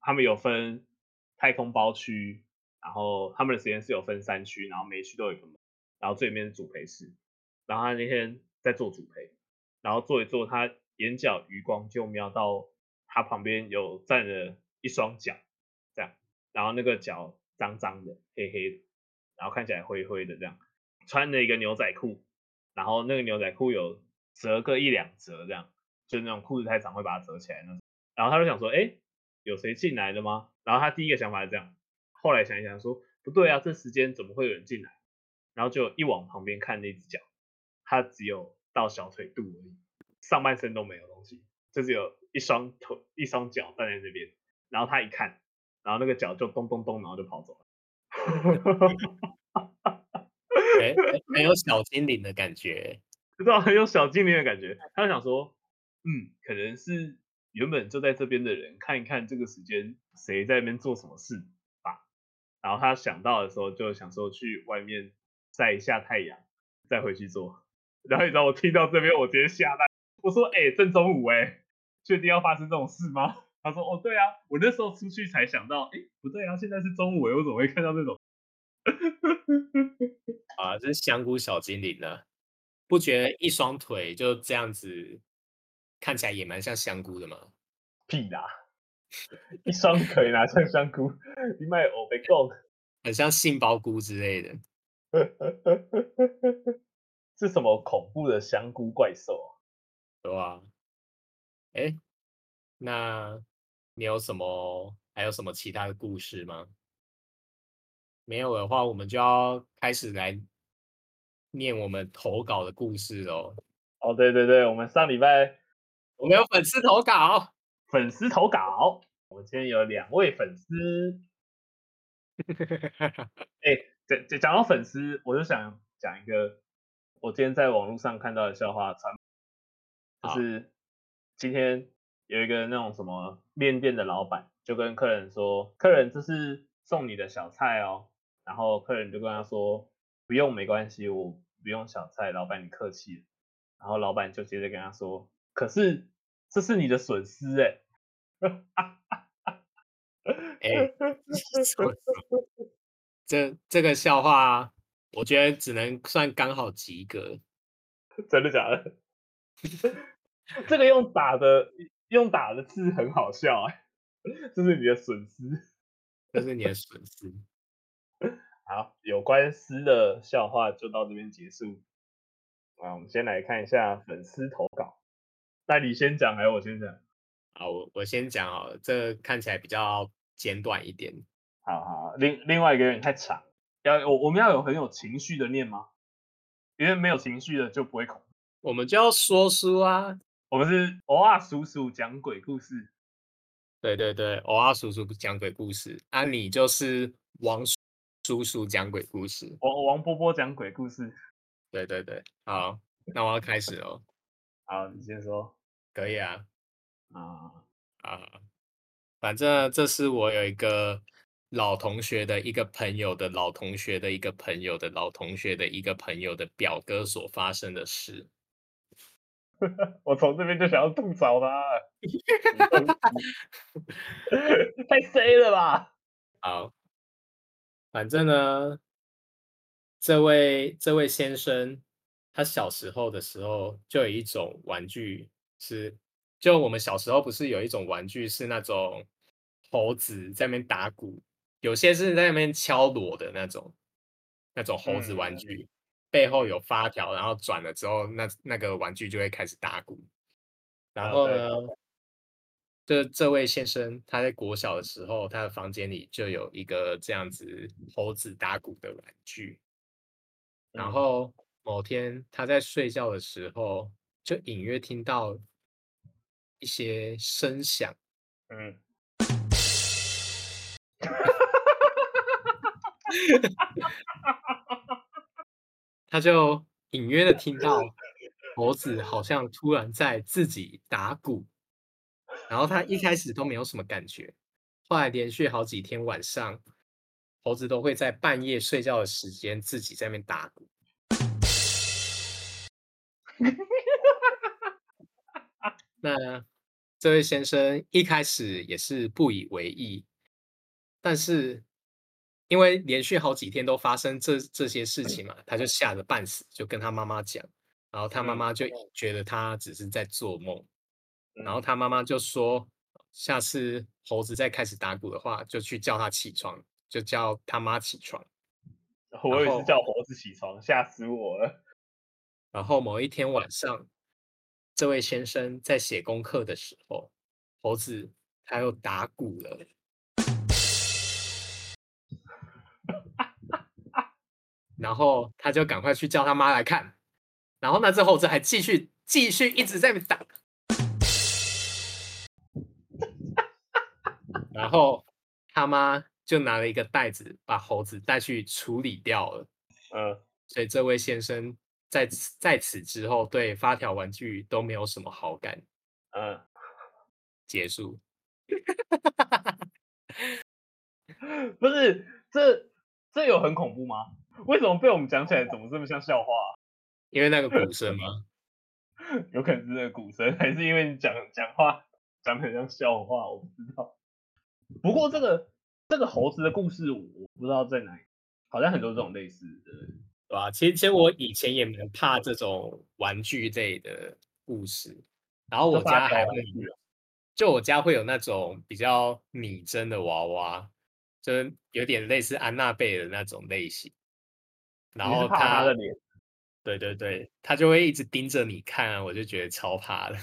他们有分太空包区，然后他们的实验室有分三区，然后每区都有一个门，然后最里面是主陪室，然后他那天在做主陪。然后做一做，他眼角余光就瞄到他旁边有站了一双脚，这样，然后那个脚脏脏的、黑黑的，然后看起来灰灰的，这样，穿了一个牛仔裤，然后那个牛仔裤有折个一两折，这样，就那种裤子太长会把它折起来那种。然后他就想说，哎，有谁进来了吗？然后他第一个想法是这样，后来想一想说，不对啊，这时间怎么会有人进来？然后就一往旁边看那只脚，他只有。到小腿肚而已，上半身都没有东西，就只有一双腿、一双脚站在那边。然后他一看，然后那个脚就咚咚咚，然后就跑走了。很有小精灵的感觉，知道很有小精灵的感觉。他想说，嗯，可能是原本就在这边的人看一看这个时间谁在那边做什么事吧。然后他想到的时候，就想说去外面晒一下太阳，再回去做。然后你知道我听到这边，我直接吓到。我说：“哎、正中午哎，确定要发生这种事吗？” 他说：“哦，对啊，我那时候出去才想到，哎，不对啊，现在是中午哎，我怎么会看到这种？” 啊，这是香菇小精灵呢，不觉得一双腿就这样子看起来也蛮像香菇的吗？屁啦，一双腿哪像香菇？你卖欧北贡，很像杏鲍菇之类的。是什么恐怖的香菇怪兽啊？对啊，哎，那你有什么还有什么其他的故事吗？没有的话，我们就要开始来念我们投稿的故事喽。哦，对对对，我们上礼拜我们有粉丝投稿，粉丝投稿，我们今天有两位粉丝。哎，讲讲到粉丝，我就想讲一个。我今天在网络上看到的笑话，传就是今天有一个那种什么面店的老板就跟客人说：“客人，这是送你的小菜哦。”然后客人就跟他说：“不用，没关系，我不用小菜，老板你客气。”然后老板就接着跟他说：“可是这是你的损失哎。”哎，这这个笑话。我觉得只能算刚好及格，真的假的？这个用打的用打的字很好笑哎，这是你的损失，这是你的损失。好，有关诗的笑话就到这边结束。啊，我们先来看一下粉丝投稿。那你先讲还是我先讲？好，我我先讲好了，这个看起来比较简短一点。好好，另另外一个有点太长。要我我们要有很有情绪的念吗？因为没有情绪的就不会恐。我们就要说书啊！我们是偶尔叔叔讲鬼故事。对对对，偶尔叔叔讲鬼故事，啊你就是王叔叔讲鬼故事。王王波波讲鬼故事。对对对，好，那我要开始哦。好，你先说。可以啊。啊啊，反正这是我有一个。老同学的一个朋友的老同学的一个朋友的老同学的一个朋友的表哥所发生的事，我从这边就想要吐槽他，太 C 了吧？好，反正呢，这位这位先生，他小时候的时候就有一种玩具是，就我们小时候不是有一种玩具是那种猴子在那边打鼓。有些是在那边敲锣的那种，那种猴子玩具，背后有发条，然后转了之后，那那个玩具就会开始打鼓。然后呢，这这位先生他在国小的时候，他的房间里就有一个这样子猴子打鼓的玩具。然后某天他在睡觉的时候，就隐约听到一些声响。嗯。他就隐约的听到猴子好像突然在自己打鼓，然后他一开始都没有什么感觉，后来连续好几天晚上，猴子都会在半夜睡觉的时间自己在那边打鼓。那这位先生一开始也是不以为意，但是。因为连续好几天都发生这这些事情嘛，他就吓得半死，就跟他妈妈讲，然后他妈妈就觉得他只是在做梦，然后他妈妈就说，下次猴子再开始打鼓的话，就去叫他起床，就叫他妈起床。我也是叫猴子起床，吓死我了。然后某一天晚上，这位先生在写功课的时候，猴子他又打鼓了。然后他就赶快去叫他妈来看，然后那只猴子还继续继续一直在那打，然后他妈就拿了一个袋子把猴子带去处理掉了。嗯，所以这位先生在此在此之后对发条玩具都没有什么好感。嗯，结束。不是，这这有很恐怖吗？为什么被我们讲起来怎么这么像笑话啊？因为那个鼓声吗？有可能是那个鼓声，还是因为你讲讲话讲的很像笑话？我不知道。不过这个这个猴子的故事，我不知道在哪里，好像很多这种类似的，对吧？其实其实我以前也蛮怕这种玩具类的故事，然后我家还会有，就我家会有那种比较拟真的娃娃，就是有点类似安娜贝尔的那种类型。然后他，他的脸，对对对，他就会一直盯着你看啊，我就觉得超怕的。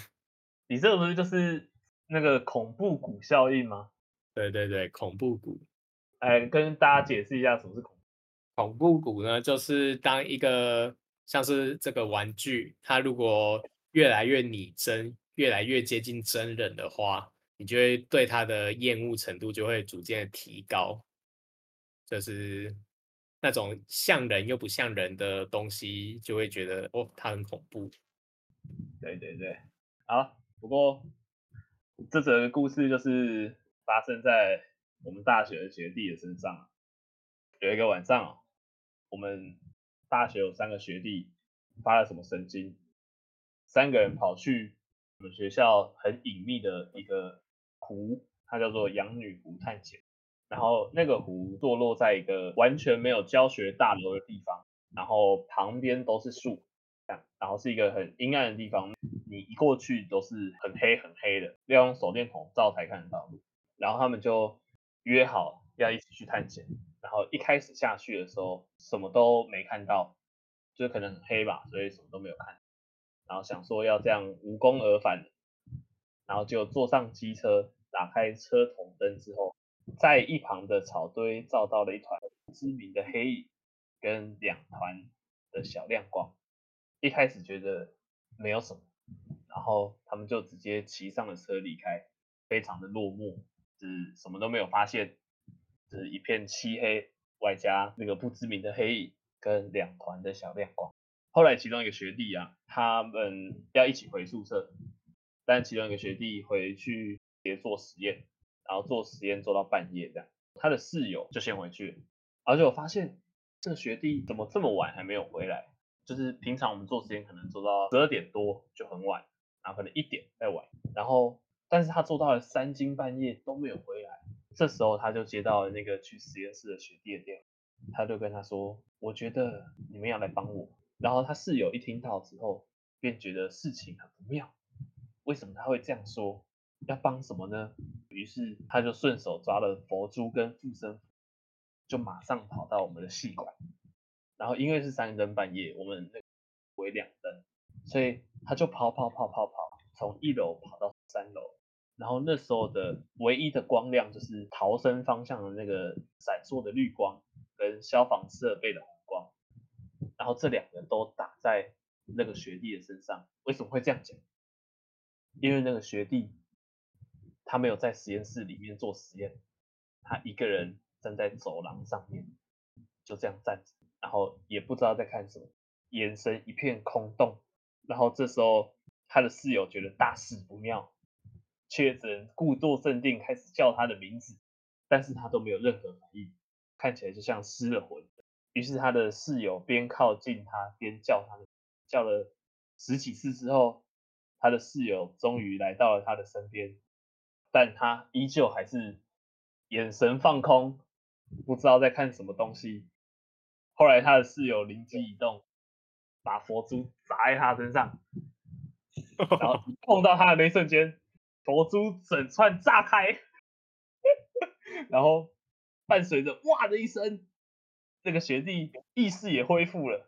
你这个不是就是那个恐怖谷效应吗？对对对，恐怖谷。哎，跟大家解释一下什么是恐怖。恐怖谷呢，就是当一个像是这个玩具，它如果越来越拟真，越来越接近真人的话，你就会对它的厌恶程度就会逐渐的提高，就是。那种像人又不像人的东西，就会觉得哦，它很恐怖。对对对，好。不过这则故事就是发生在我们大学的学弟的身上。有一个晚上，我们大学有三个学弟发了什么神经，三个人跑去我们学校很隐秘的一个湖，它叫做养女湖探险。然后那个湖坐落在一个完全没有教学大楼的地方，然后旁边都是树，然后是一个很阴暗的地方，你一过去都是很黑很黑的，要用手电筒照才看得到路。然后他们就约好要一起去探险，然后一开始下去的时候什么都没看到，就可能很黑吧，所以什么都没有看。然后想说要这样无功而返，然后就坐上机车，打开车头灯之后。在一旁的草堆照到了一团知名的黑影，跟两团的小亮光。一开始觉得没有什么，然后他们就直接骑上了车离开，非常的落寞，是什么都没有发现，就是一片漆黑，外加那个不知名的黑影跟两团的小亮光。后来其中一个学弟啊，他们要一起回宿舍，但其中一个学弟回去别做实验。然后做实验做到半夜这样，他的室友就先回去，而且我发现这个学弟怎么这么晚还没有回来？就是平常我们做实验可能做到十二点多就很晚，然后可能一点再晚，然后但是他做到了三更半夜都没有回来。这时候他就接到了那个去实验室的学弟的电话，他就跟他说：“我觉得你们要来帮我。”然后他室友一听到之后，便觉得事情很不妙，为什么他会这样说？要帮什么呢？于是他就顺手抓了佛珠跟护身符，就马上跑到我们的系馆，然后因为是三更半夜，我们那个为两灯，所以他就跑跑跑跑跑，从一楼跑到三楼。然后那时候的唯一的光亮就是逃生方向的那个闪烁的绿光跟消防设备的红光，然后这两个都打在那个学弟的身上。为什么会这样讲？因为那个学弟他没有在实验室里面做实验，他一个人站在走廊上面，就这样站着，然后也不知道在看什么，眼神一片空洞。然后这时候他的室友觉得大事不妙。却只能故作镇定，开始叫他的名字，但是他都没有任何反应，看起来就像失了魂。于是他的室友边靠近他，边叫他，叫了十几次之后，他的室友终于来到了他的身边，但他依旧还是眼神放空，不知道在看什么东西。后来他的室友灵机一动，把佛珠砸在他身上，然后碰到他的那一瞬间。佛珠整串炸开，然后伴随着哇的一声，那个学弟意识也恢复了，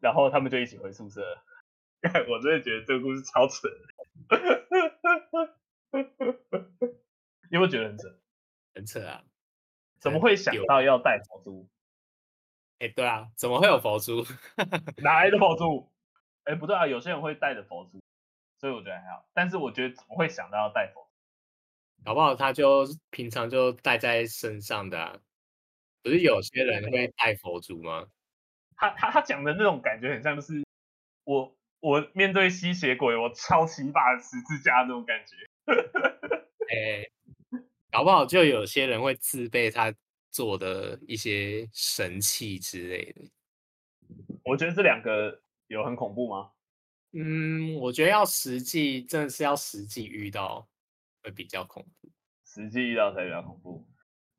然后他们就一起回宿舍了。我真的觉得这个故事超扯，你有没有觉得很扯？很扯啊！怎么会想到要带佛珠？哎，对啊，怎么会有佛珠？哪来的佛珠？哎，不对啊，有些人会带着佛珠。所以我觉得还好，但是我觉得怎么会想到要戴佛？搞不好他就平常就戴在身上的啊。不是有些人会戴佛珠吗？他他他讲的那种感觉很像，就是我我面对吸血鬼，我抄起一把十字架那种感觉。哎、欸，搞不好就有些人会自备他做的一些神器之类的。我觉得这两个有很恐怖吗？嗯，我觉得要实际，真的是要实际遇到会比较恐怖。实际遇到才比较恐怖。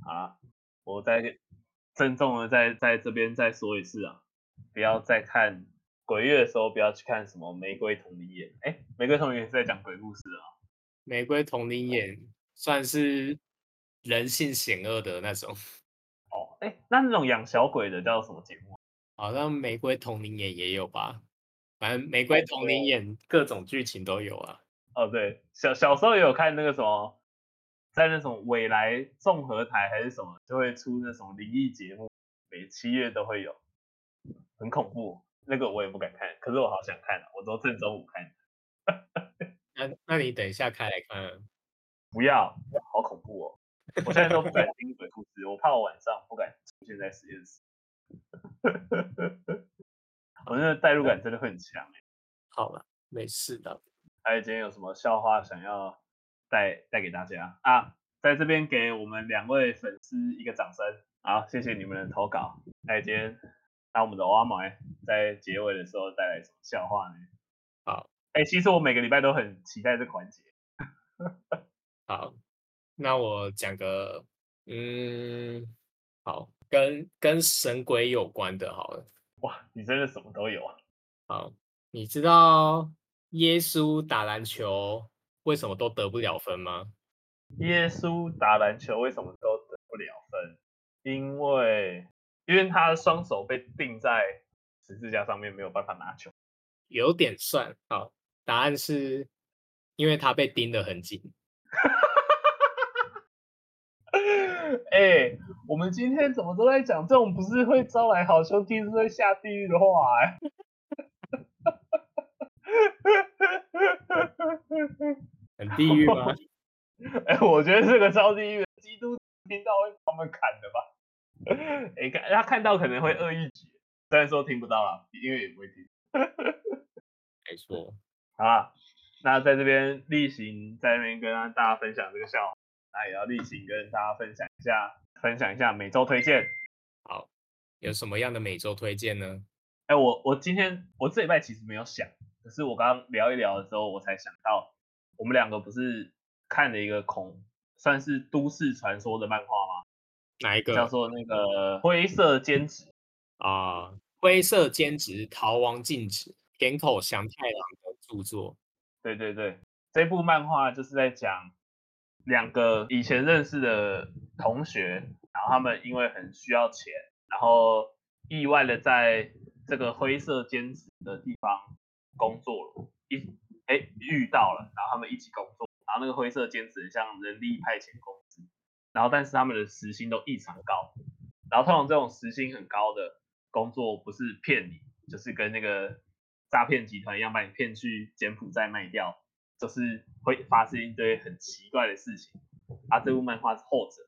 好啦，我再郑重的在在这边再说一次啊，不要再看鬼月的时候，不要去看什么《玫瑰同林眼》。哎，《玫瑰同林眼》是在讲鬼故事啊，《玫瑰同林眼》算是人性险恶的那种。哦，哎，那那种养小鬼的叫什么节目？好像《玫瑰同林眼》也有吧。反正《玫瑰瞳铃眼》各种剧情都有啊。哦，对，小小时候也有看那个什么，在那种未来综合台还是什么，就会出那种灵异节目，每七月都会有，很恐怖。那个我也不敢看，可是我好想看啊，我都正中午看。那那你等一下开来看。不要，好恐怖哦！我现在都不敢听鬼故事，我怕我晚上不敢出现在实验室。我那个代入感真的会很强。好了，没事的。还有今天有什么笑话想要带带给大家啊？在这边给我们两位粉丝一个掌声。好，谢谢你们的投稿。还有今天，那我们的阿毛在结尾的时候带来什么笑话呢？好，哎，其实我每个礼拜都很期待这个环节。好，那我讲个，嗯，好，跟跟神鬼有关的，好了。哇，你真的什么都有啊！好，你知道耶稣打篮球为什么都得不了分吗？耶稣打篮球为什么都得不了分？因为因为他的双手被钉在十字架上面，没有办法拿球。有点算。好，答案是因为他被钉得很紧。哎、欸，我们今天怎么都在讲这种不是会招来好兄弟，是会下地狱的话、欸？哎，很地狱吗？哎、欸，我觉得这个招地狱的基督听到会把他们砍的吧？哎、欸，他看到可能会恶意解，虽然说听不到啦，因为也不会听。没错。好啦，那在这边例行在那边跟大家分享这个笑话。那也要例行跟大家分享一下，分享一下每周推荐。好，有什么样的每周推荐呢？哎，我我今天我这礼拜其实没有想，可是我刚刚聊一聊的时候，我才想到，我们两个不是看了一个恐，算是都市传说的漫画吗？哪一个？叫做那个灰色兼职啊，灰色兼职逃亡禁止，田口祥太郎的著作。对对对，这部漫画就是在讲。两个以前认识的同学，然后他们因为很需要钱，然后意外的在这个灰色兼职的地方工作了，一哎遇到了，然后他们一起工作，然后那个灰色兼职像人力派遣公司，然后但是他们的时薪都异常高，然后通常这种时薪很高的工作不是骗你，就是跟那个诈骗集团一样把你骗去柬埔寨卖掉，就是会发生一堆很奇怪的事情。啊，这部漫画是后者，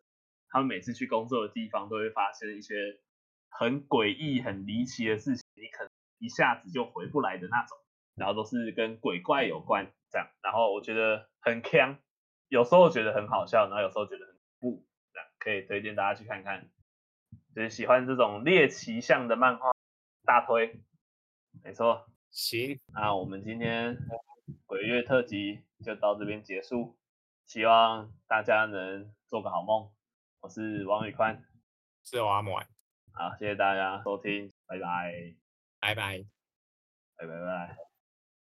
他们每次去工作的地方都会发生一些很诡异、很离奇的事情，你可能一下子就回不来的那种，然后都是跟鬼怪有关这样。然后我觉得很锵，有时候觉得很好笑，然后有时候觉得很恐怖，这样可以推荐大家去看看。就是喜欢这种猎奇向的漫画，大推，没错。行，那我们今天鬼月特辑就到这边结束，希望大家能做个好梦。我是王宇宽，是我阿莫。好，谢谢大家收听，拜拜，拜拜，拜拜拜。